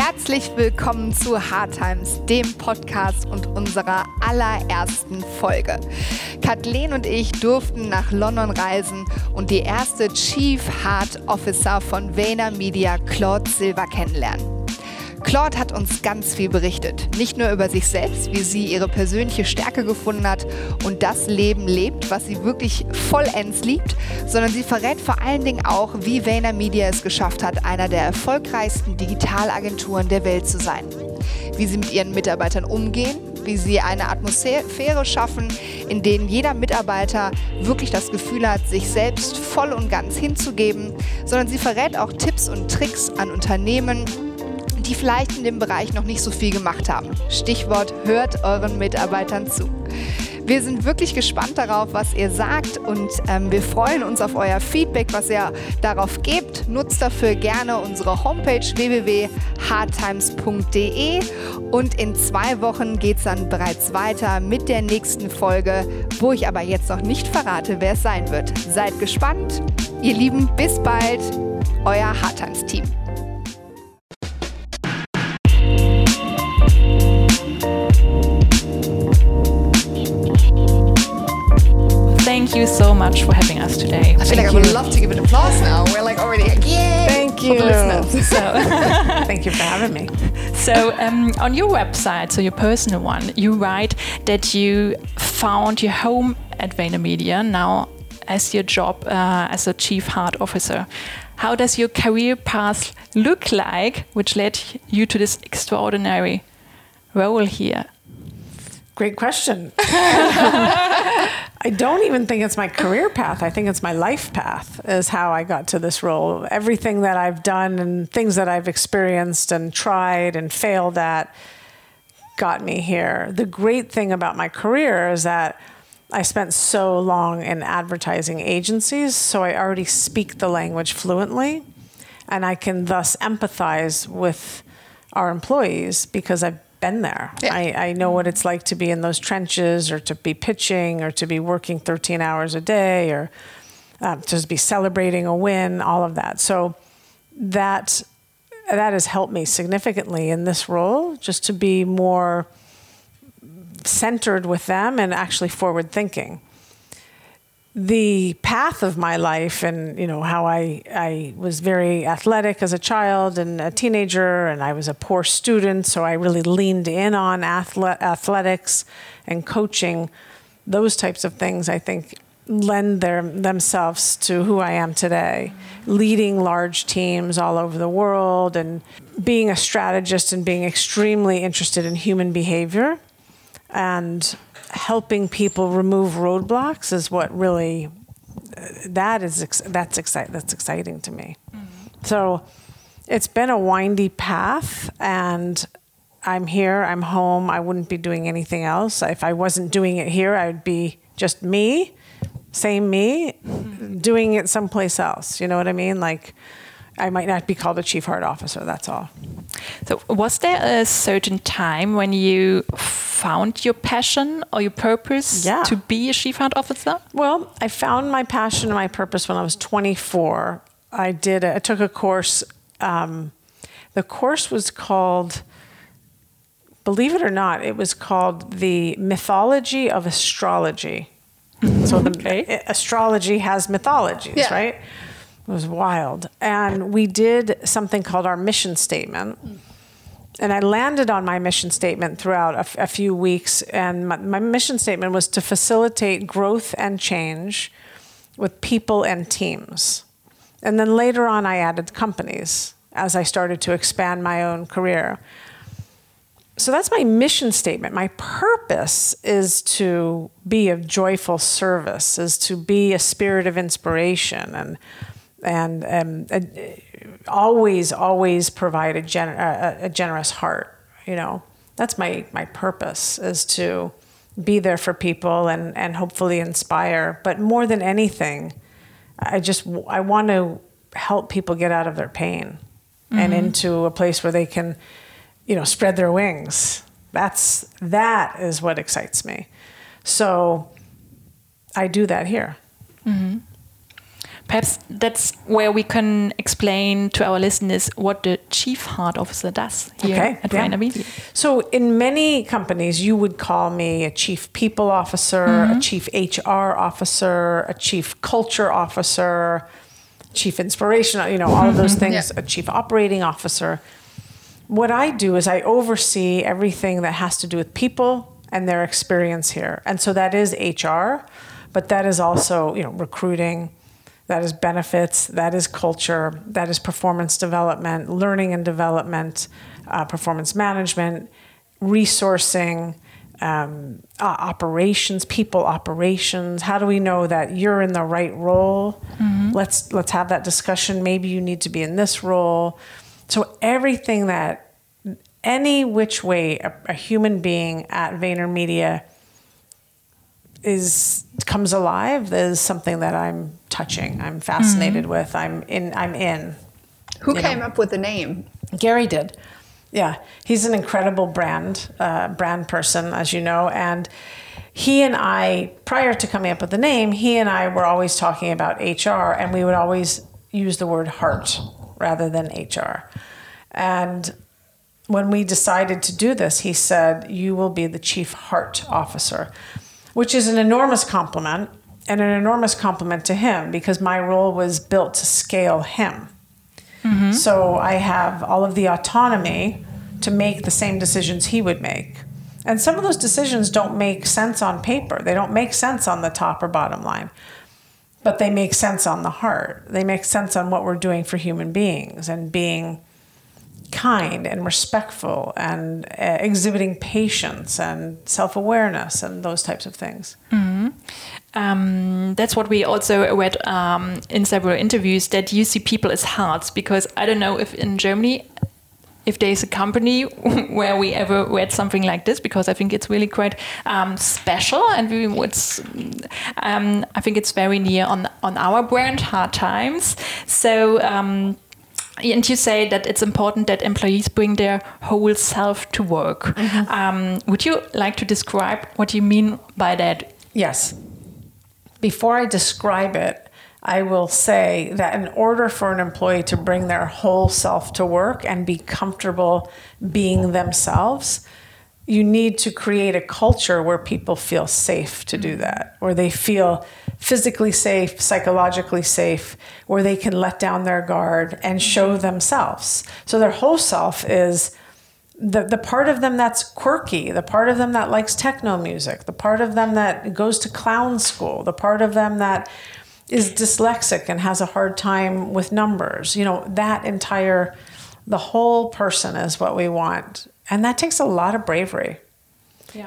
Herzlich willkommen zu Hard Times, dem Podcast und unserer allerersten Folge. Kathleen und ich durften nach London reisen und die erste Chief Heart Officer von Vayner Media, Claude Silver, kennenlernen. Claude hat uns ganz viel berichtet. Nicht nur über sich selbst, wie sie ihre persönliche Stärke gefunden hat und das Leben lebt, was sie wirklich vollends liebt, sondern sie verrät vor allen Dingen auch, wie Vayner Media es geschafft hat, einer der erfolgreichsten Digitalagenturen der Welt zu sein. Wie sie mit ihren Mitarbeitern umgehen, wie sie eine Atmosphäre schaffen, in denen jeder Mitarbeiter wirklich das Gefühl hat, sich selbst voll und ganz hinzugeben, sondern sie verrät auch Tipps und Tricks an Unternehmen, die vielleicht in dem Bereich noch nicht so viel gemacht haben. Stichwort hört euren Mitarbeitern zu. Wir sind wirklich gespannt darauf, was ihr sagt und ähm, wir freuen uns auf euer Feedback, was ihr darauf gebt. Nutzt dafür gerne unsere Homepage www.hardtimes.de und in zwei Wochen geht es dann bereits weiter mit der nächsten Folge, wo ich aber jetzt noch nicht verrate, wer es sein wird. Seid gespannt. Ihr Lieben, bis bald. Euer Hardtimes-Team. Much for having us today. I feel like I would love to give an applause now. We're like already like, yay! Thank you. For the listeners. So, Thank you for having me. so um, on your website, so your personal one, you write that you found your home at VaynerMedia now as your job uh, as a chief heart officer. How does your career path look like, which led you to this extraordinary role here? Great question. I don't even think it's my career path. I think it's my life path, is how I got to this role. Everything that I've done and things that I've experienced and tried and failed at got me here. The great thing about my career is that I spent so long in advertising agencies, so I already speak the language fluently, and I can thus empathize with our employees because I've been there. Yeah. I, I know what it's like to be in those trenches or to be pitching or to be working 13 hours a day or uh, to be celebrating a win, all of that. So that that has helped me significantly in this role, just to be more centered with them and actually forward thinking. The path of my life and you know how I, I was very athletic as a child and a teenager and I was a poor student so I really leaned in on athle- athletics and coaching. Those types of things I think lend their, themselves to who I am today. Leading large teams all over the world and being a strategist and being extremely interested in human behavior. And helping people remove roadblocks is what really that is that's excite that's exciting to me. Mm-hmm. So it's been a windy path and I'm here, I'm home. I wouldn't be doing anything else. If I wasn't doing it here, I would be just me, same me, mm-hmm. doing it someplace else. You know what I mean? Like I might not be called a chief heart officer, that's all. So, was there a certain time when you found your passion or your purpose Yeah. to be a chief heart officer? Well, I found my passion and my purpose when I was 24. I did. A, I took a course. Um, the course was called. Believe it or not, it was called the mythology of astrology. So the Okay. astrology has mythologies, Yeah. right? It was wild, and we did something called our mission statement and I landed on my mission statement throughout a, f- a few weeks. And my, my mission statement was to facilitate growth and change with people and teams. And then later on, I added companies as I started to expand my own career. So that's my mission statement. My purpose is to be of joyful service, is to be a spirit of inspiration and and um, uh, always, always provide a, gen- a, a generous heart. You know, that's my my purpose is to be there for people and and hopefully inspire. But more than anything, I just I want to help people get out of their pain and into a place where they can, you know, spread their wings. That's that is what excites me. So I do that here. Perhaps that's where we can explain to our listeners what the chief heart officer does here Okay, at yeah. Vayner Media. So, in many companies, you would call me a chief people officer, a mm-hmm. chief HR officer, a chief culture officer, chief inspiration, you know, all of those mm-hmm. things, Yeah. a chief operating officer. What I do is I oversee everything that has to do with people and their experience here. And so that is HR, but that is also, you know, recruiting, that is benefits, that is culture, that is performance development, learning and development, uh, performance management, resourcing, um, uh, operations, people operations. How do we know that you're in the right role? Let's let's have that discussion. Maybe you need to be in this role. So everything that any which way a, a human being at VaynerMedia is comes alive there's something that I'm touching. I'm fascinated with. I'm in. I'm in. Who came know. up with the name? Gary did. Yeah, he's an incredible brand uh, brand person, as you know, and he and I, prior to coming up with the name, he and I were always talking about HR, and we would always use the word heart rather than HR. And when we decided to do this, he said, "You will be the chief heart officer," which is an enormous compliment and an enormous compliment to him because my role was built to scale him. Mm-hmm. So I have all of the autonomy to make the same decisions he would make. And some of those decisions don't make sense on paper. They don't make sense on the top or bottom line. But they make sense on the heart. They make sense on what we're doing for human beings and being kind and respectful and uh, exhibiting patience and self-awareness and those types of things. Um, that's what we also read um, in several interviews that you see people as hearts because I don't know if in Germany if there's a company where we ever read something like this because I think it's really quite um, special and we would um, I think it's very near on on our brand hard times so um, and you say that it's important that employees bring their whole self to work. Um, would you like to describe what you mean by that? Yes. Before I describe it, I will say that in order for an employee to bring their whole self to work and be comfortable being themselves, you need to create a culture where people feel safe to do mm-hmm. that, where they feel physically safe, psychologically safe, where they can let down their guard and show mm-hmm. themselves. So their whole self is the, the part of them that's quirky, the part of them that likes techno music, the part of them that goes to clown school, the part of them that is dyslexic and has a hard time with numbers. You know, that entire, the whole person is what we want. And that takes a lot of bravery.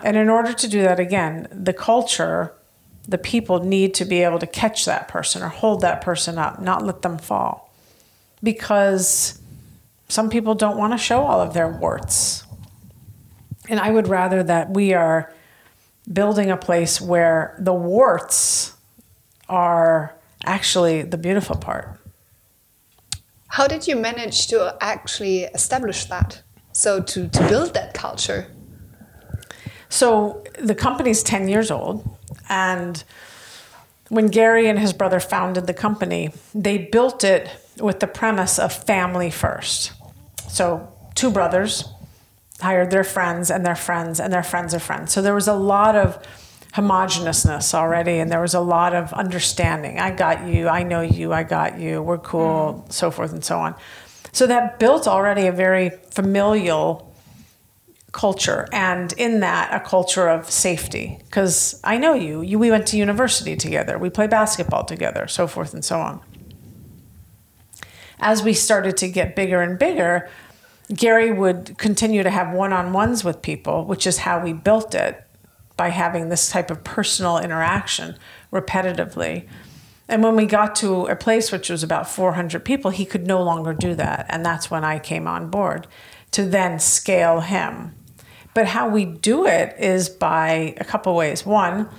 And in order to do that, again, the culture, the people need to be able to catch that person or hold that person up, not let them fall. Because some people don't want to show all of their warts. And I would rather that we are building a place where the warts are actually the beautiful part. How did you manage to actually establish that? So to, to build that culture? So the company's 10 years old. And when Gary and his brother founded the company, they built it with the premise of family first. So two brothers hired their friends and their friends and their friends of friends. So there was a lot of homogeneousness already and there was a lot of understanding. I got you, I know you, I got you, we're cool, mm-hmm. so forth and so on. So that built already a very familial culture and in that a culture of safety. Because i know you. you we went to university together. We play basketball together so forth and so on. As we started to get bigger and bigger gary would continue to have one-on-ones with people which is how we built it by having this type of personal interaction repetitively and when we got to a place which was about 400 people he could no longer do that and that's when i came on board to then scale him but how we do it is by a couple ways. One,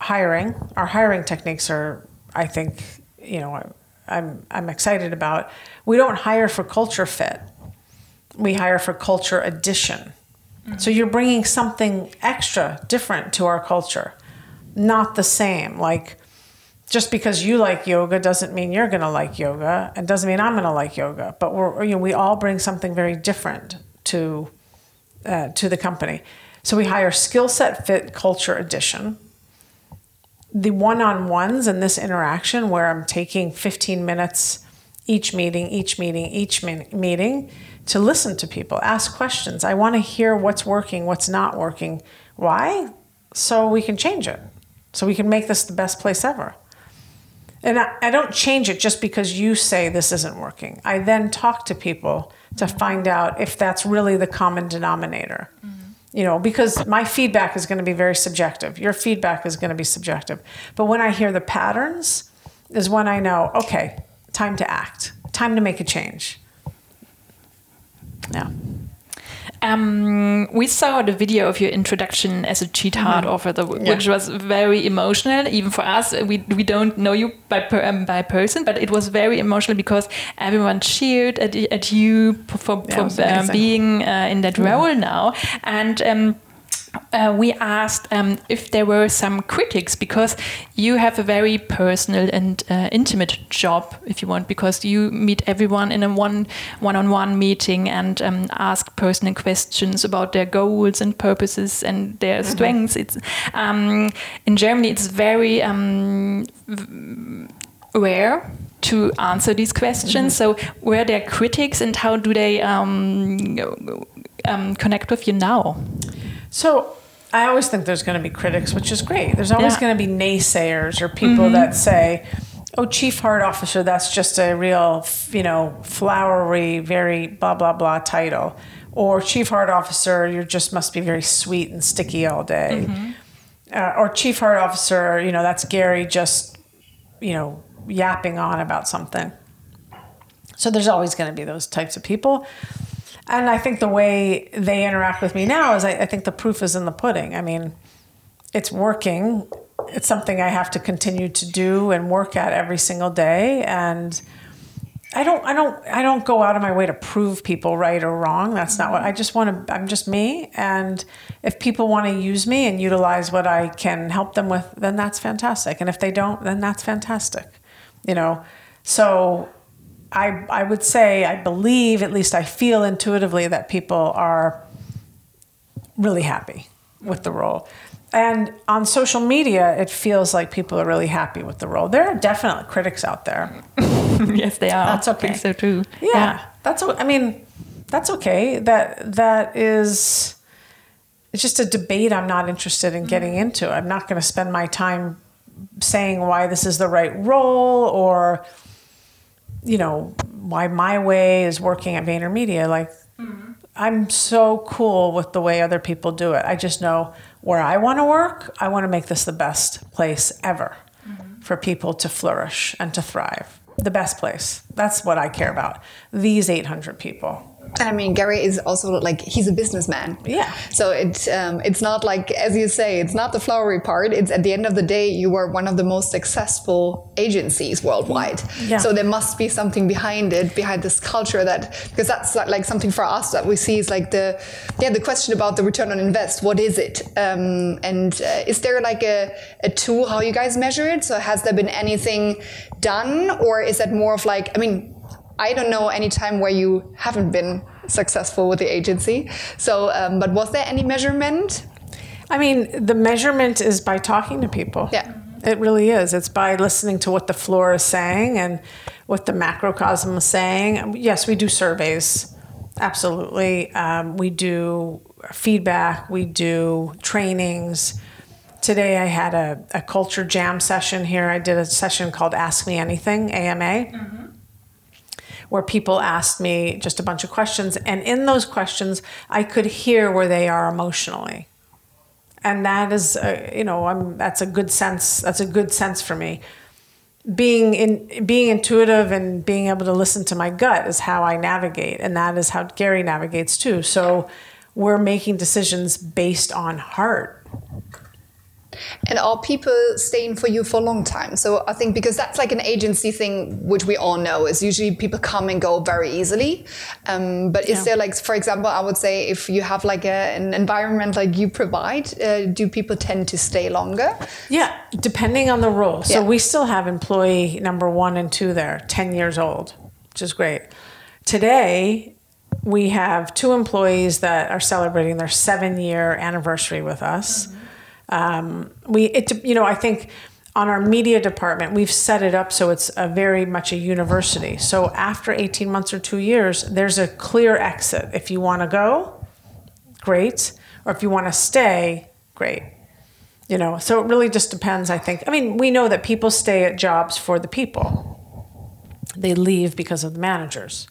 hiring. Our hiring techniques are, I think, you know, I'm I'm excited about. We don't hire for culture fit. We hire for culture addition. Mm-hmm. So you're bringing something extra, different to our culture, not the same. Like just because you like yoga doesn't mean you're going to like yoga and doesn't mean I'm going to like yoga. But we're, you know, we all bring something very different to, uh, to the company. So we hire skill set fit culture addition. The one on ones and this interaction where I'm taking 15 minutes each meeting, each meeting, each meeting to listen to people, ask questions. I want to hear what's working, what's not working. Why? So we can change it. So we can make this the best place ever. And I, I, don't change it just because you say this isn't working. I then talk to people to find out if that's really the common denominator. Mm-hmm. You know, because my feedback is going to be very subjective. Your feedback is going to be subjective. But when I hear the patterns, is when I know, okay, time to act, time to make a change. Yeah. Um, we saw the video of your introduction as a chief heart mm -hmm. which yeah. was very emotional, even for us. We, we don't know you by per, um, by person, but it was very emotional because everyone cheered at, at you for, for, yeah, um, being uh, in that yeah. role now. And um, uh, we asked um, if there were some critics because you have a very personal and uh, intimate job, if you want, because you meet everyone in a one one-on-one meeting and um, ask personal questions about their goals and purposes and their mm -hmm. strengths. It's um, in Germany, it's very um, rare to answer these questions. Mm -hmm. So, were there critics, and how do they um, um, connect with you now? So I always think there's going to be critics, which is great. There's always yeah. going to be naysayers or people mm-hmm. that say, "Oh, chief heart officer, that's just a real, you know, flowery, very blah blah blah title," or chief heart officer, you just must be very sweet and sticky all day, mm-hmm. uh, or chief heart officer, you know, that's Gary just, you know, yapping on about something. So there's always going to be those types of people. And I think the way they interact with me now is I, I think the proof is in the pudding. I mean, it's working. It's something I have to continue to do and work at every single day. And I don't, I don't, I don't go out of my way to prove people right or wrong. That's not what I just want to. I'm just me, and if people want to use me and utilize what I can help them with, then that's fantastic. And if they don't, then that's fantastic. You know, so I, I would say, I believe, at least I feel intuitively, that people are really happy with the role. And on social media, it feels like people are really happy with the role. There are definitely critics out there. yes, they are. That's okay. I think so too. Yeah, yeah. that's. I mean, that's okay. That that is. It's just a debate I'm not interested in getting mm. into. I'm not going to spend my time saying why this is the right role or you know, why my way is working at VaynerMedia. Like, mm-hmm. I'm so cool with the way other people do it. I just know where I want to work, I want to make this the best place ever mm-hmm. for people to flourish and to thrive. The best place. That's what I care about. These 800 people. And I mean, Gary is also like he's a businessman. Yeah. So it's um, it's not like as you say, it's not the flowery part. It's at the end of the day, you are one of the most successful agencies worldwide. Yeah. So there must be something behind it, behind this culture that because that's like something for us that we see is like the yeah the question about the return on invest. What is it? Um, and uh, is there like a, a tool how you guys measure it? So has there been anything done, or is that more of like I mean I don't know any time where you haven't been successful with the agency. So, um, but was there any measurement? I mean, the measurement is by talking to people. Yeah. It really is. It's by listening to what the floor is saying and what the macrocosm is saying. Yes, we do surveys. Absolutely. Um, we do feedback. We do trainings. Today I had a, a culture jam session here. I did a session called Ask Me Anything, AMA. Mm-hmm where people asked me just a bunch of questions. And in those questions, I could hear where they are emotionally. And that is, uh, you know, I'm, that's a good sense. That's a good sense for me. Being in, being intuitive and being able to listen to my gut is how I navigate, and that is how Gary navigates too. So, we're making decisions based on heart And are people staying for you for a long time? So I think because that's like an agency thing, which we all know is usually people come and go very easily. Um, but is Yeah. there like, for example, I would say if you have like a, an environment like you provide, uh, do people tend to stay longer? Yeah, depending on the role. So Yeah. we still have employee number one and two there, 10 years old, which is great. Today, we have two employees that are celebrating their seven year anniversary with us. Um, we, it, you know, I think on our media department, we've set it up so it's a very much a university. So after 18 months or two years, there's a clear exit. If you want to go, great. Or if you want to stay, great you know so it really just depends i think i mean we know that people stay at jobs for the people they leave because of the managers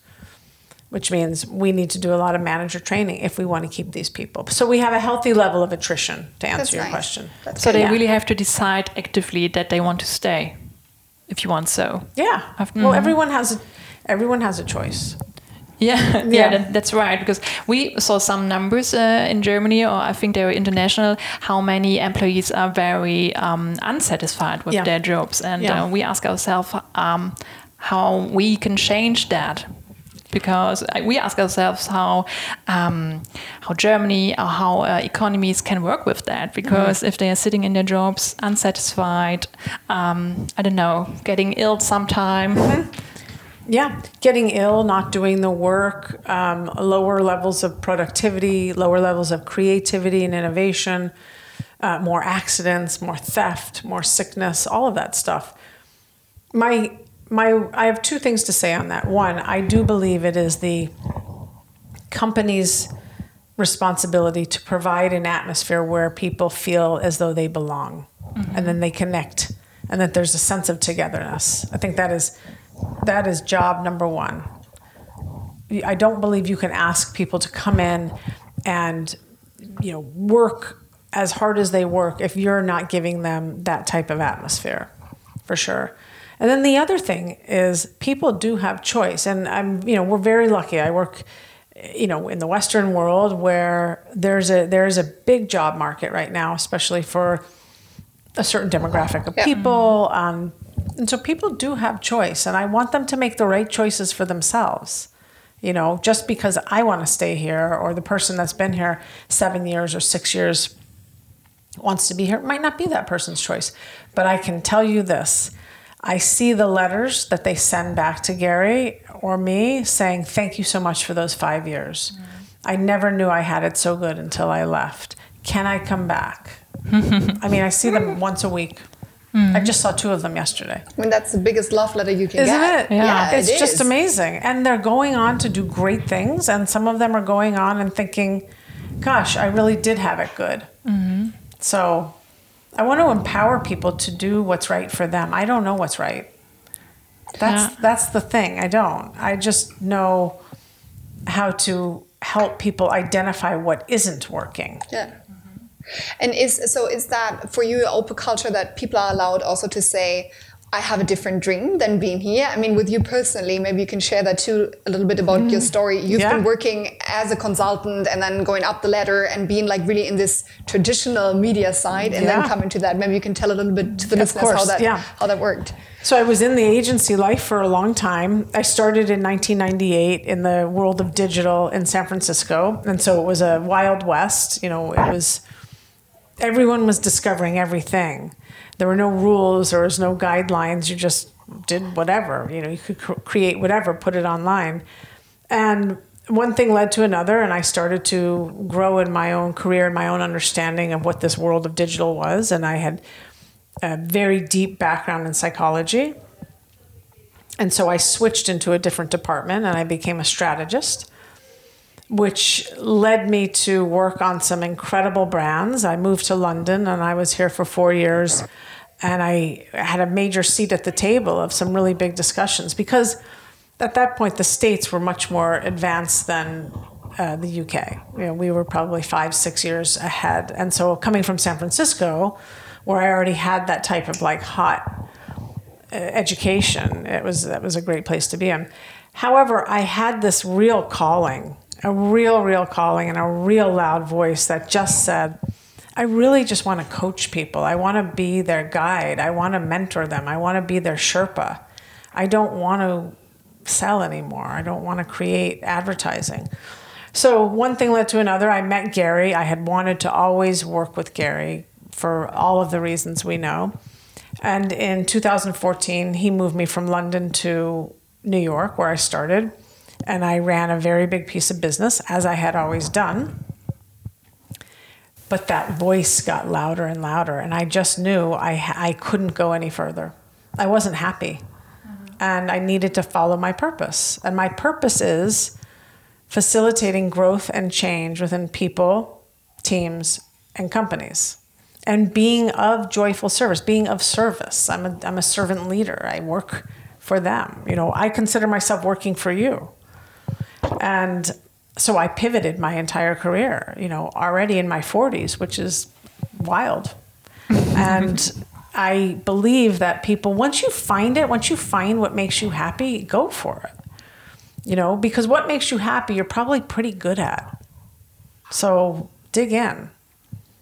which means we need to do a lot of manager training if we want to keep these people so we have a healthy level of attrition to answer That's your nice. question That's So good. they Yeah. really have to decide actively that they want to stay, if you want so. yeah I've- well everyone has a, everyone has a choice Yeah, yeah, Yeah. that, that's right. Because we saw some numbers uh, in Germany, or I think they were international, how many employees are very um, unsatisfied with Yeah. their jobs, and Yeah. uh, we ask ourselves um, how we can change that. Because we ask ourselves how um, how Germany or how uh, economies can work with that. Because if they are sitting in their jobs unsatisfied, um, I don't know, getting ill sometime, Yeah, getting ill, not doing the work, um, lower levels of productivity, lower levels of creativity and innovation, uh, more accidents, more theft, more sickness, all of that stuff. My my, I have two things to say on that. One, I do believe it is the company's responsibility to provide an atmosphere where people feel as though they belong, and then they connect, and that there's a sense of togetherness. I think that is that is job number one. I don't believe you can ask people to come in and you know work as hard as they work if you're not giving them that type of atmosphere for sure and then the other thing is people do have choice. And i'm you know we're very lucky. I work you know in the western world where there's a there's a big job market right now especially for a certain demographic of Yeah. people. Um, and so people do have choice and i want them to make the right choices for themselves you know just because i want to stay here or the person that's been here seven years or six years wants to be here might not be that person's choice. But i can tell you this i see the letters that they send back to gary or me saying thank you so much for those five years i never knew i had it so good until i left can i come back i mean i see them once a week i just saw two of them yesterday I mean, that's the biggest love letter you can get. isn't it? Yeah, it's it just amazing. And they're going on to do great things. And some of them are going on and thinking, gosh, I really did have it good. Mm-hmm. So I want to empower people to do what's right for them. I don't know what's right. That's Yeah. that's the thing. I don't. I just know how to help people identify what isn't working. Yeah. Mm-hmm. And is so is that for you open culture that people are allowed also to say, I have a different dream than being here? I mean, with you personally, maybe you can share that too a little bit about your mm. story. You've Yeah. been working as a consultant and then going up the ladder and being like really in this traditional media side and then coming to that. Maybe you can tell a little bit to the Of listeners how that yeah. how that worked. So I was in the agency life for a long time. I started in 1998 in the world of digital in San Francisco, and so it was a wild west. You know, it was everyone was discovering everything. There were no rules, there was no guidelines. You just did whatever. You know, you could cr- create whatever, put it online, and one thing led to another, and I started to grow in my own career and my own understanding of what this world of digital was. And I had a very deep background in psychology. And so I switched into a different department and I became a strategist, which led me to work on some incredible brands. I moved to London and I was here for four years. And I had a major seat at the table of some really big discussions because at that point the States were much more advanced than uh, the UK. You know, we were probably five, six years ahead. And so coming from San Francisco, where I already had that type of like hot uh, education, it was that was a great place to be in. However, I had this real calling, a real, real calling, and a real loud voice that just said, I really just want to coach people. I want to be their guide. I want to mentor them. I want to be their Sherpa. I don't want to sell anymore. I don't want to create advertising. So one thing led to another. I met Gary. I had wanted to always work with Gary for all of the reasons we know. And in 2014, he moved me from London to New York, where I started. And I ran a very big piece of business, as I had always done. But that voice got louder and louder, and I just knew I, I couldn't go any further. I wasn't happy, and I needed to follow my purpose. And my purpose is facilitating growth and change within people, teams, and companies and being of joyful service, being of service. I'm a, I'm a servant leader. I work for them. You know, I consider myself working for you. And so I pivoted my entire career, you know, already in my 40s, which is wild. and I believe that people, once you find it, once you find what makes you happy, go for it. You know, because what makes you happy, you're probably pretty good at. So dig in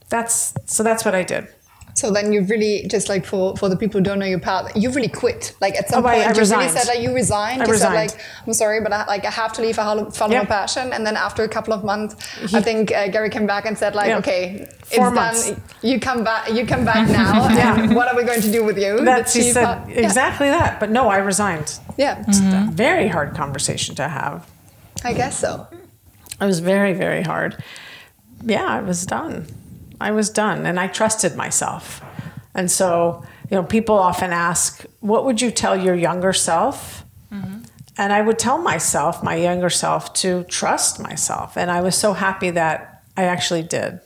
that's so that's what I did. So then you really just like for for the people who don't know your path, you really quit. Like at some oh, point, I, I you resigned. really said like you resigned. I you resigned. said like I'm sorry, but I, like I have to leave. I follow yeah. my passion. And then after a couple of months, he, I think uh, Gary came back and said like, yeah. okay, Four it's months. done. You come back. You come back now. yeah. What are we going to do with you? That's he said exactly that. But no, I resigned. Yeah, it's mm-hmm. a very hard conversation to have. I guess so. It was very very hard. Yeah, I was done. I was done and I trusted myself. And so, you know, people often ask, what would you tell your younger self? Mm-hmm. And I would tell myself, my younger self, to trust myself. And I was so happy that I actually did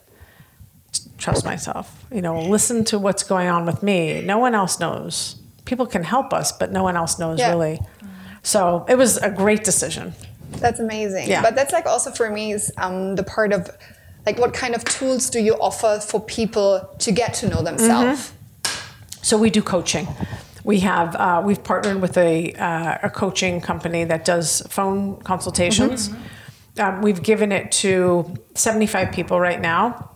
trust myself. You know, listen to what's going on with me. No one else knows. People can help us, but no one else knows yeah. really. So it was a great decision. That's amazing. Yeah. But that's like also for me is um, the part of like what kind of tools do you offer for people to get to know themselves? Mm-hmm. So we do coaching. We have uh, we've partnered with a, uh, a coaching company that does phone consultations. Mm-hmm. Um, we've given it to 75 people right now.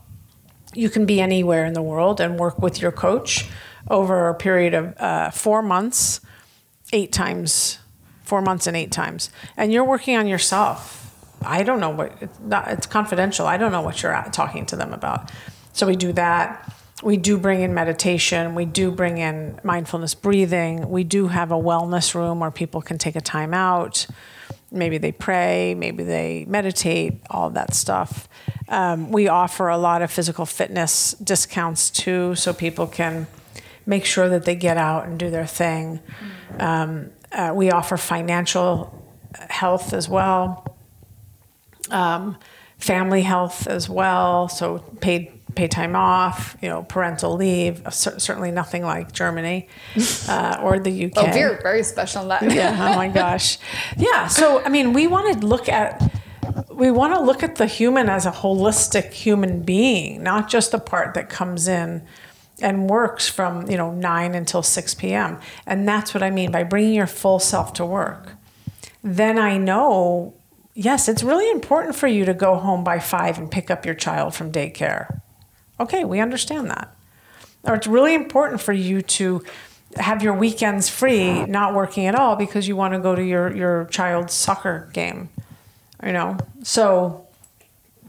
You can be anywhere in the world and work with your coach over a period of uh, four months, eight times, four months and eight times. And you're working on yourself I don't know what it's, not, it's confidential. I don't know what you're talking to them about. So we do that. We do bring in meditation. We do bring in mindfulness breathing. We do have a wellness room where people can take a time out. Maybe they pray, maybe they meditate, all that stuff. Um, we offer a lot of physical fitness discounts too, so people can make sure that they get out and do their thing. Um, uh, we offer financial health as well um, family health as well. So paid paid time off, you know, parental leave. Uh, certainly nothing like Germany uh, or the UK. Oh, we're very special in that. yeah. Oh my gosh. Yeah. So I mean, we want to look at we want to look at the human as a holistic human being, not just the part that comes in and works from you know 9 until 6 p.m. And that's what I mean by bringing your full self to work. Then I know yes, it's really important for you to go home by five and pick up your child from daycare. Okay, we understand that. Or it's really important for you to have your weekends free, not working at all because you want to go to your, your child's soccer game. You know? So,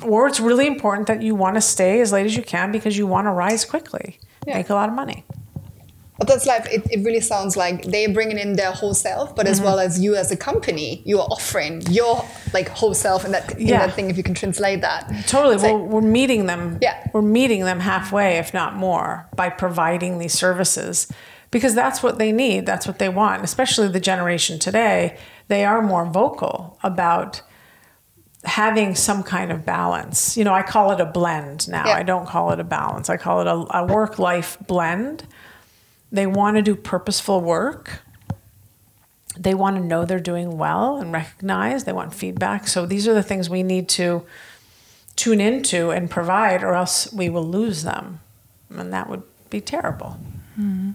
or it's really important that you want to stay as late as you can because you want to rise quickly, yeah. make a lot of money. But that's like it, it really sounds like they're bringing in their whole self, but as mm-hmm. well as you as a company, you are offering your like whole self and that yeah. that thing. If you can translate that, totally. Well, we're meeting them. Yeah, we're meeting them halfway, if not more, by providing these services, because that's what they need. That's what they want. Especially the generation today, they are more vocal about having some kind of balance. You know, I call it a blend now. Yeah. I don't call it a balance. I call it a, a work life blend they want to do purposeful work. They want to know they're doing well and recognize. They want feedback. So these are the things we need to tune into and provide, or else we will lose them. And that would be terrible. Mm-hmm.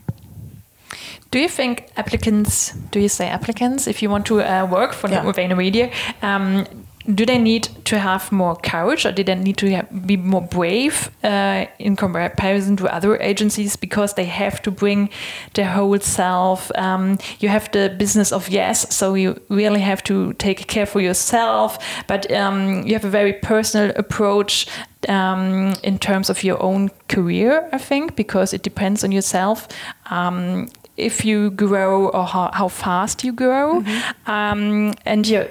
Do you think applicants, do you say applicants, if you want to uh, work for yeah. Media, um, do they need to have more courage or do they need to have, be more brave uh, in comparison to other agencies because they have to bring their whole self um, you have the business of yes so you really have to take care for yourself but um, you have a very personal approach um, in terms of your own career i think because it depends on yourself um, if you grow or how, how fast you grow mm -hmm. and you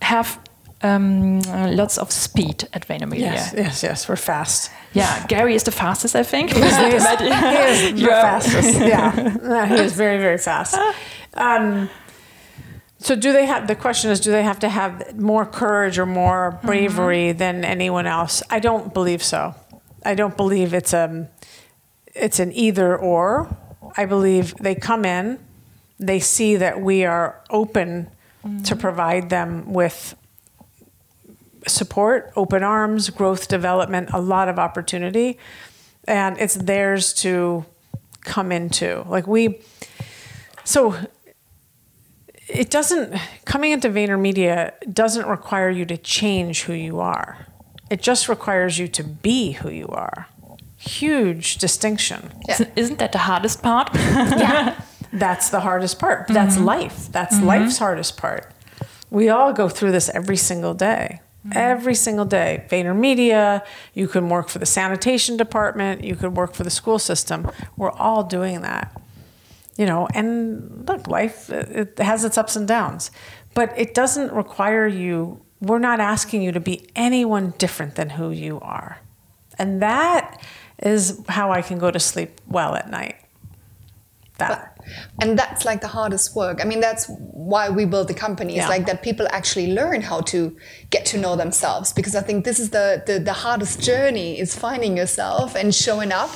have um, lots of speed at VaynerMedia. Yes, yes, yes, we're fast. Yeah, Gary is the fastest, I think. he is, he is, the fastest. Yeah, he is very, very fast. Um, so, do they have the question is, do they have to have more courage or more bravery mm-hmm. than anyone else? I don't believe so. I don't believe it's a, um, it's an either or. I believe they come in, they see that we are open mm-hmm. to provide them with support, open arms, growth development, a lot of opportunity. And it's theirs to come into. Like we, so it doesn't, coming into VaynerMedia doesn't require you to change who you are. It just requires you to be who you are. Huge distinction. Yeah. Isn't, isn't that the hardest part? yeah. That's the hardest part. That's mm-hmm. life. That's mm-hmm. life's hardest part. We all go through this every single day. Every single day. VaynerMedia, you can work for the sanitation department, you could work for the school system. We're all doing that. You know, and look, life it has its ups and downs. But it doesn't require you we're not asking you to be anyone different than who you are. And that is how I can go to sleep well at night. That and that's like the hardest work i mean that's why we build the company yeah. like that people actually learn how to get to know themselves because i think this is the, the, the hardest journey is finding yourself and showing up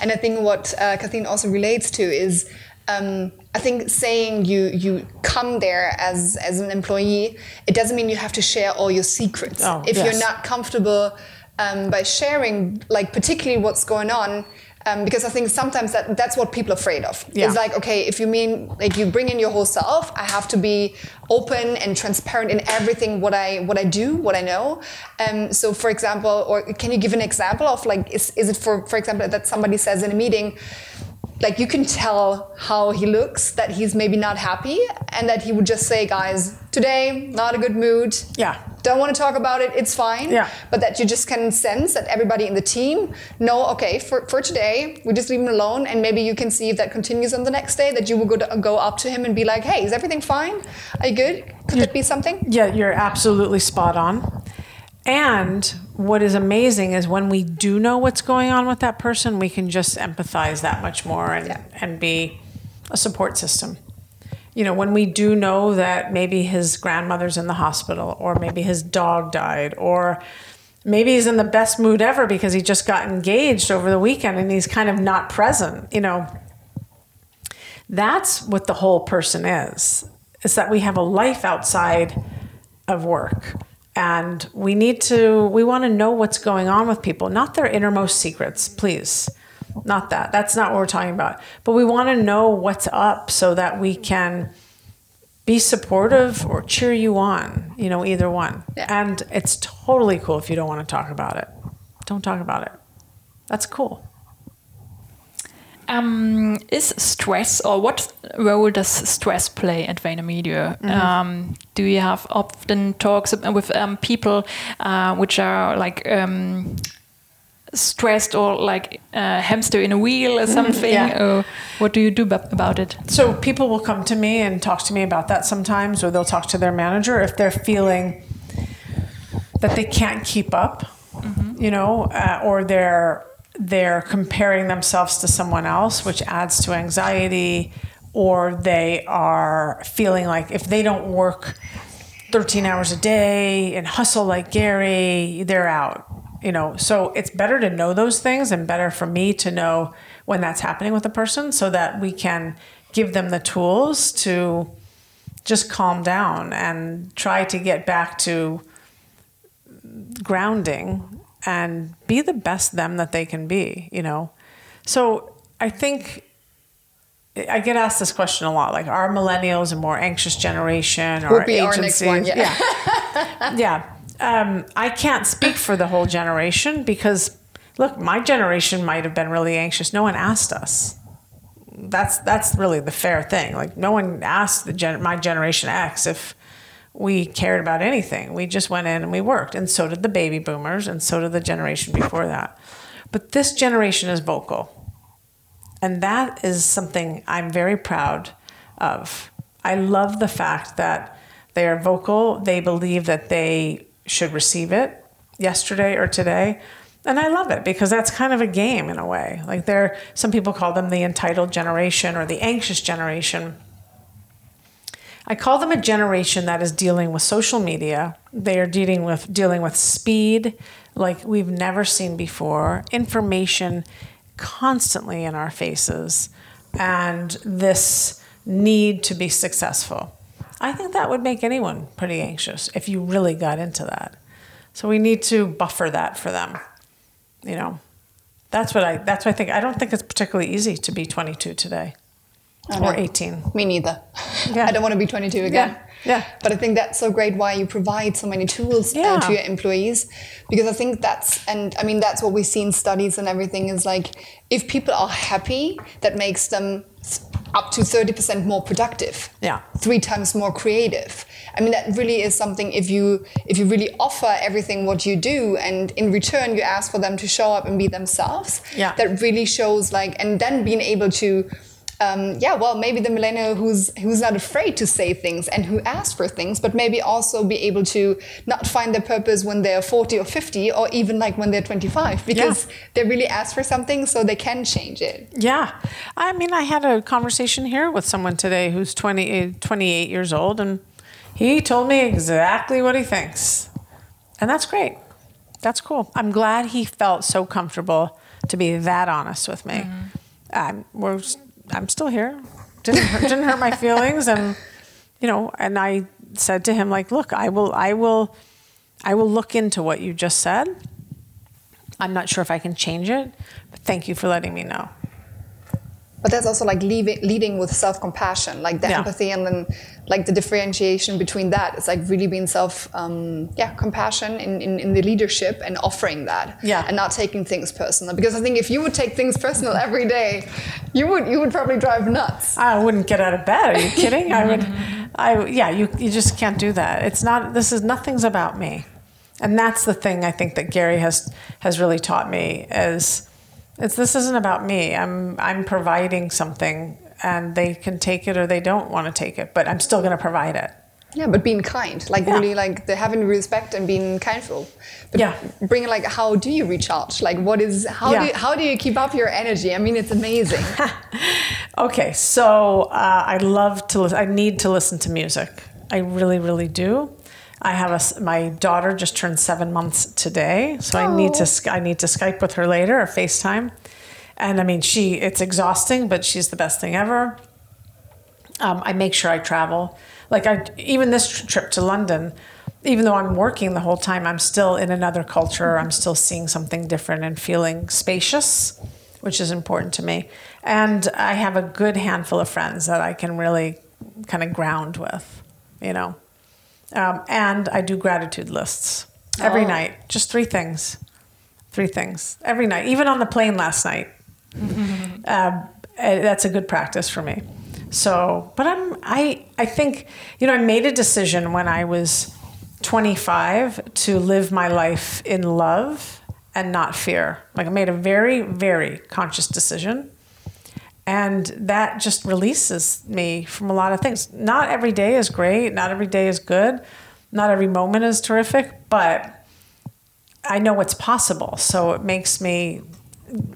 and i think what uh, kathleen also relates to is um, I think saying you you come there as as an employee, it doesn't mean you have to share all your secrets. Oh, if yes. you're not comfortable um, by sharing, like particularly what's going on, um, because I think sometimes that that's what people are afraid of. Yeah. It's like, okay, if you mean like you bring in your whole self, I have to be open and transparent in everything what I what I do, what I know. Um, so, for example, or can you give an example of like, is is it for for example that somebody says in a meeting? Like you can tell how he looks that he's maybe not happy and that he would just say guys today not a good mood. Yeah. Don't want to talk about it. It's fine. Yeah. But that you just can sense that everybody in the team know okay for, for today we just leave him alone and maybe you can see if that continues on the next day that you will go, to, go up to him and be like hey is everything fine? Are you good? Could that be something? Yeah you're absolutely spot on and what is amazing is when we do know what's going on with that person, we can just empathize that much more and, yeah. and be a support system. You know, when we do know that maybe his grandmother's in the hospital, or maybe his dog died, or maybe he's in the best mood ever because he just got engaged over the weekend and he's kind of not present, you know, that's what the whole person is. Is that we have a life outside of work and we need to we want to know what's going on with people not their innermost secrets please. Not that that's not what we're talking about. But we want to know what's up so that we can be supportive or cheer you on you know either one. Yeah. and it's totally cool if you don't want to talk about it. Don't talk about it. That's cool um, is stress or what role does stress play at VaynerMedia? Mm -hmm. um, do you have often talks with um, people uh, which are like um, stressed or like uh, hamster in a wheel or something? yeah. Or what do you do about it? So people will come to me and talk to me about that sometimes, or they'll talk to their manager if they're feeling that they can't keep up, mm -hmm. you know, uh, or they're they're comparing themselves to someone else, which adds to anxiety, or they are feeling like if they don't work 13 hours a day and hustle like Gary, they're out. You know, so it's better to know those things and better for me to know when that's happening with a person so that we can give them the tools to just calm down and try to get back to grounding and be the best them that they can be, you know? So I think I get asked this question a lot like, are millennials a more anxious generation or Would be our next one, yeah. yeah. yeah. Um, I can't speak for the whole generation because, look, my generation might have been really anxious. No one asked us. That's that's really the fair thing. Like no one asked the gen- my generation X if we cared about anything. We just went in and we worked, and so did the baby boomers, and so did the generation before that. But this generation is vocal, and that is something I'm very proud of. I love the fact that they are vocal. They believe that they should receive it yesterday or today. And I love it because that's kind of a game in a way. Like there some people call them the entitled generation or the anxious generation. I call them a generation that is dealing with social media. They are dealing with dealing with speed like we've never seen before, information constantly in our faces, and this need to be successful. I think that would make anyone pretty anxious if you really got into that. So we need to buffer that for them. You know, that's what I that's what I think. I don't think it's particularly easy to be 22 today or 18. Me neither. Yeah. I don't want to be 22 again. Yeah. Yeah. But I think that's so great why you provide so many tools uh, to your employees because I think that's and I mean that's what we see in studies and everything is like if people are happy that makes them up to 30% more productive. Yeah. Three times more creative. I mean that really is something if you if you really offer everything what you do and in return you ask for them to show up and be themselves. Yeah. That really shows like and then being able to um, yeah, well, maybe the millennial who's who's not afraid to say things and who asks for things, but maybe also be able to not find their purpose when they're 40 or 50 or even like when they're 25 because they really ask for something so they can change it. Yeah. I mean, I had a conversation here with someone today who's 20, eh, 28 years old, and he told me exactly what he thinks. And that's great. That's cool. I'm glad he felt so comfortable to be that honest with me. Um, we're, I'm still here. Didn't hurt, didn't hurt my feelings, and you know. And I said to him, like, look, I will, I will, I will look into what you just said. I'm not sure if I can change it, but thank you for letting me know. But that's also like leaving, leading with self compassion, like the Yeah. empathy, and then like the differentiation between that. It's like really being self, um, yeah, compassion in, in, in the leadership and offering that, Yeah. and not taking things personal. Because I think if you would take things personal every day, you would you would probably drive nuts. I wouldn't get out of bed. Are you kidding? I would. I yeah. You you just can't do that. It's not. This is nothing's about me, and that's the thing I think that Gary has has really taught me is, it's this isn't about me. I'm I'm providing something, and they can take it or they don't want to take it, but I'm still going to provide it. Yeah, but being kind, like Yeah. really, like the having respect and being kindful. But Yeah. bringing like, how do you recharge? Like, what is how Yeah. do how do you keep up your energy? I mean, it's amazing. Okay, so uh, I love to. Lis- I need to listen to music. I really, really do. I have a. My daughter just turned seven months today, so I need to. Oh. I need to Skype with her later or FaceTime, and I mean, she. It's exhausting, but she's the best thing ever. Um, I make sure I travel. Like I, even this trip to London, even though I'm working the whole time, I'm still in another culture. I'm still seeing something different and feeling spacious, which is important to me. And I have a good handful of friends that I can really kind of ground with, you know. Um, and I do gratitude lists every Oh. night, just three things, three things every night, even on the plane last night um, uh, that's a good practice for me. So, but I'm I I think you know I made a decision when I was 25 to live my life in love and not fear. Like I made a very very conscious decision. And that just releases me from a lot of things. Not every day is great, not every day is good, not every moment is terrific, but I know what's possible. So it makes me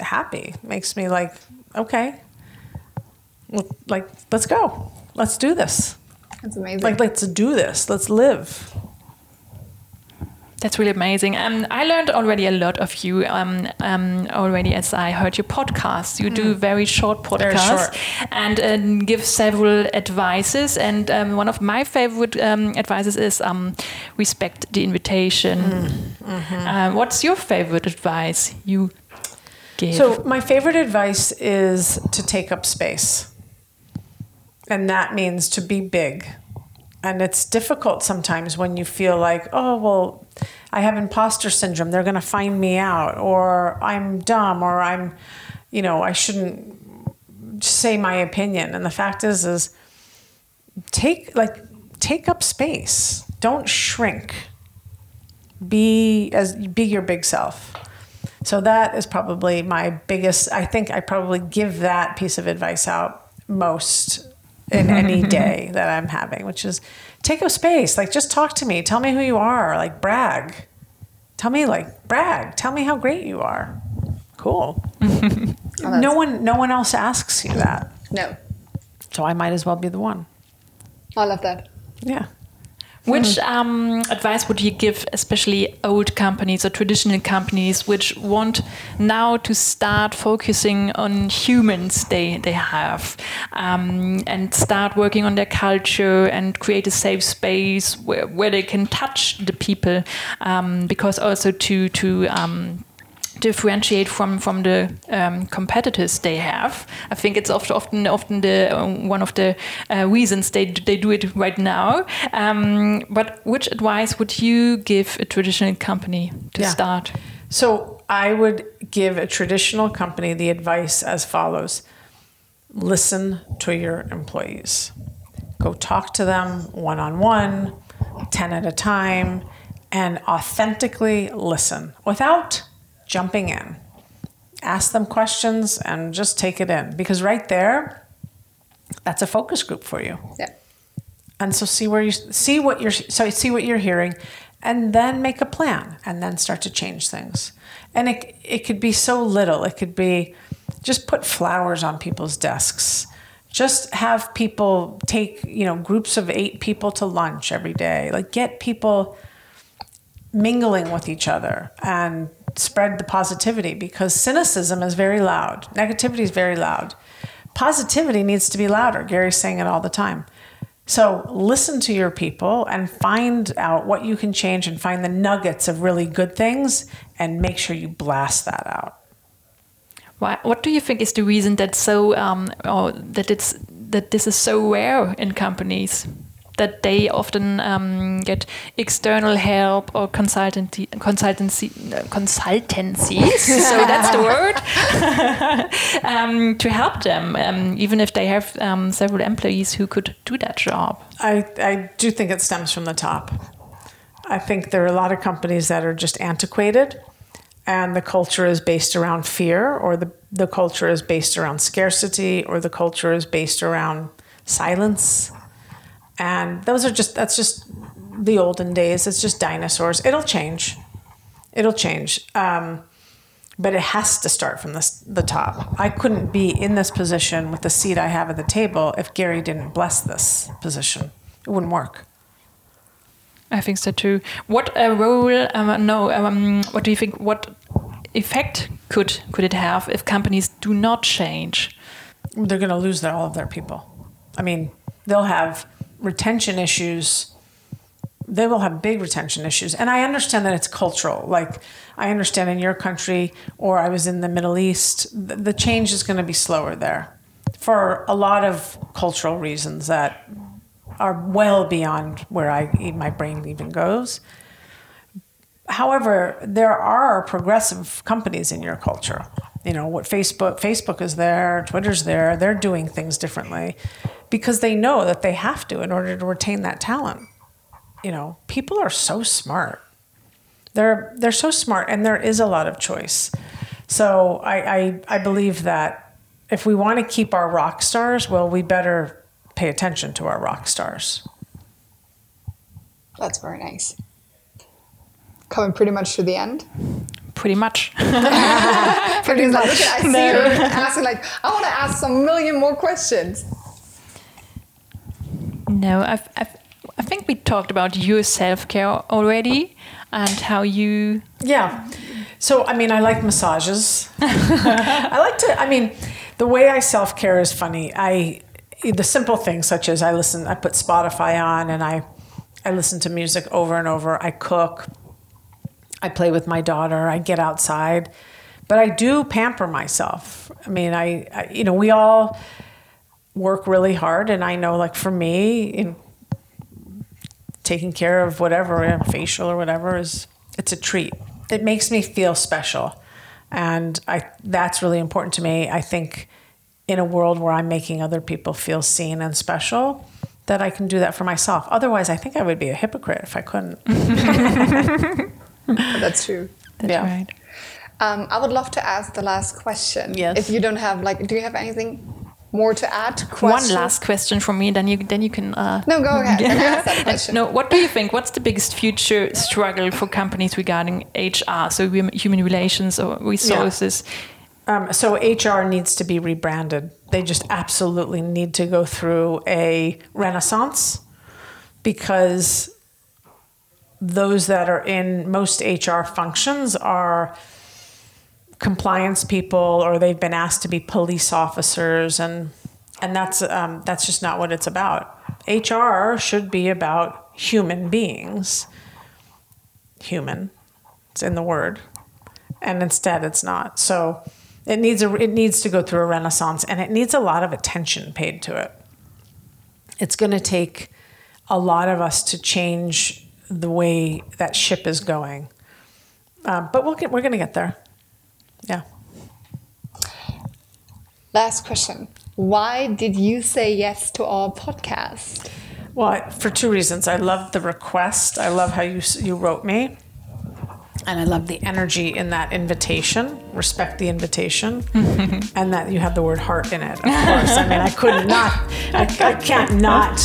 happy. Makes me like, okay, well, like let's go. Let's do this. That's amazing. Like let's do this. Let's live. That's really amazing. Um, I learned already a lot of you um, um, already as I heard your podcast. You do very short Very podcasts short. and um, give several advices. And um, one of my favorite um, advices is um, respect the invitation. Uh, what's your favorite advice you give? So my favorite advice is to take up space. And that means to be big. And it's difficult sometimes when you feel like, oh, well, I have imposter syndrome. They're going to find me out, or I'm dumb, or I'm, you know, I shouldn't say my opinion. And the fact is, is take like take up space. Don't shrink. Be as be your big self. So that is probably my biggest. I think I probably give that piece of advice out most in any day that I'm having, which is take up space. Like just talk to me. Tell me who you are. Like brag. Tell me like brag. Tell me how great you are. Cool. Oh, no one no one else asks you that. No. So I might as well be the one. I love that. Yeah. Which um, advice would you give, especially old companies or traditional companies, which want now to start focusing on humans they they have, um, and start working on their culture and create a safe space where, where they can touch the people, um, because also to to um, differentiate from from the um, competitors they have. I think it's often often often the uh, one of the uh, reasons they they do it right now. Um, but which advice would you give a traditional company to Yeah. start? So I would give a traditional company the advice as follows listen to your employees. Go talk to them one on one, ten at a time, and authentically listen without jumping in. Ask them questions and just take it in. Because right there, that's a focus group for you. Yeah. and so see where you see what you're so see what you're hearing and then make a plan and then start to change things. And it, it could be so little. It could be just put flowers on people's desks. Just have people take you know groups of eight people to lunch every day. Like get people mingling with each other and spread the positivity because cynicism is very loud. Negativity is very loud. Positivity needs to be louder. Gary's saying it all the time. So listen to your people and find out what you can change and find the nuggets of really good things and make sure you blast that out. Why, what do you think is the reason that so um, that it's that this is so rare in companies? That they often um, get external help or consultancy, consultancy, uh, consultancies. so that's the word um, to help them, um, even if they have um, several employees who could do that job. I, I do think it stems from the top. I think there are a lot of companies that are just antiquated and the culture is based around fear or the, the culture is based around scarcity or the culture is based around silence. And those are just, that's just the olden days. It's just dinosaurs. It'll change. It'll change. Um, but it has to start from this, the top. I couldn't be in this position with the seat I have at the table if Gary didn't bless this position. It wouldn't work. I think so too. What a role? Um, no. Um, what do you think? What effect could could it have if companies do not change? They're going to lose their, all of their people. I mean, they'll have retention issues. They will have big retention issues. And I understand that it's cultural. Like, I understand in your country, or I was in the Middle East, the, change is going to be slower there for a lot of cultural reasons that are well beyond where I my brain even goes. However, there are progressive companies in your culture. You know what Facebook Facebook is there, Twitter's there. They're doing things differently because they know that they have to in order to retain that talent. You know, people are so smart. They're they're so smart, and there is a lot of choice. So I I, I believe that if we want to keep our rock stars, well, we better pay attention to our rock stars. That's very nice. Coming pretty much to the end. Pretty much. Pretty like, look I see her asking like, I want to ask some million more questions. No, I've, I've, I think we talked about your self care already and how you. Yeah. So, I mean, I like massages. I like to, I mean, the way I self care is funny. I, the simple things such as I listen, I put Spotify on and I, I listen to music over and over. I cook. I play with my daughter. I get outside. But I do pamper myself. I mean, I, I you know, we all work really hard. And I know, like, for me, in, taking care of whatever, a facial or whatever, is it's a treat. It makes me feel special. And I that's really important to me. I think in a world where I'm making other people feel seen and special, that I can do that for myself. Otherwise, I think I would be a hypocrite if I couldn't. That's true. That's Yeah. right. Um, I would love to ask the last question. Yes. If you don't have like, do you have anything more to add? One last question from me, then you then you can. Uh, No, go ahead. Yeah. Ask that And no, what do you think? What's the biggest future struggle for companies regarding HR, so hum- human relations or resources? Um, so HR needs to be rebranded. They just absolutely need to go through a renaissance because those that are in most HR functions are compliance people or they've been asked to be police officers and and that's um, that's just not what it's about. HR should be about human beings. Human, it's in the word, and instead it's not. So it needs a it needs to go through a renaissance, and it needs a lot of attention paid to it. It's going to take a lot of us to change the way that ship is going, um, but we'll get, we're going to get there. Yeah. Last question. Why did you say yes to our podcast? Well, I- for two reasons. I love the request. I love how you you wrote me, and I love the energy in that invitation. Respect the invitation, and that you have the word heart in it. Of course. I mean, I could not. I, I can't not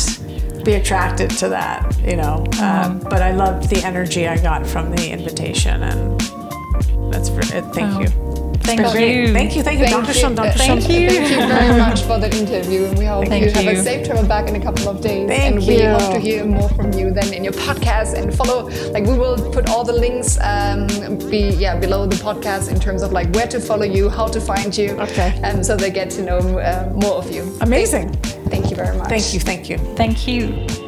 be attracted to that. You know. Um, but I love the energy I got from the invitation, and that's for it. Thank you. Thank Great. you. Thank you. Thank you. Danke schön. Danke schön. Thank you. Thank you very much for the interview, and we hope Thank you have a safe travel back in a couple of days. Thank and we you. hope to hear more from you then in your podcast and follow. Like we will put all the links, um, be yeah below the podcast in terms of like where to follow you, how to find you. Okay. Um, so they get to know uh, more of you. Amazing. Thank you very much. Thank you. Thank you. Thank you.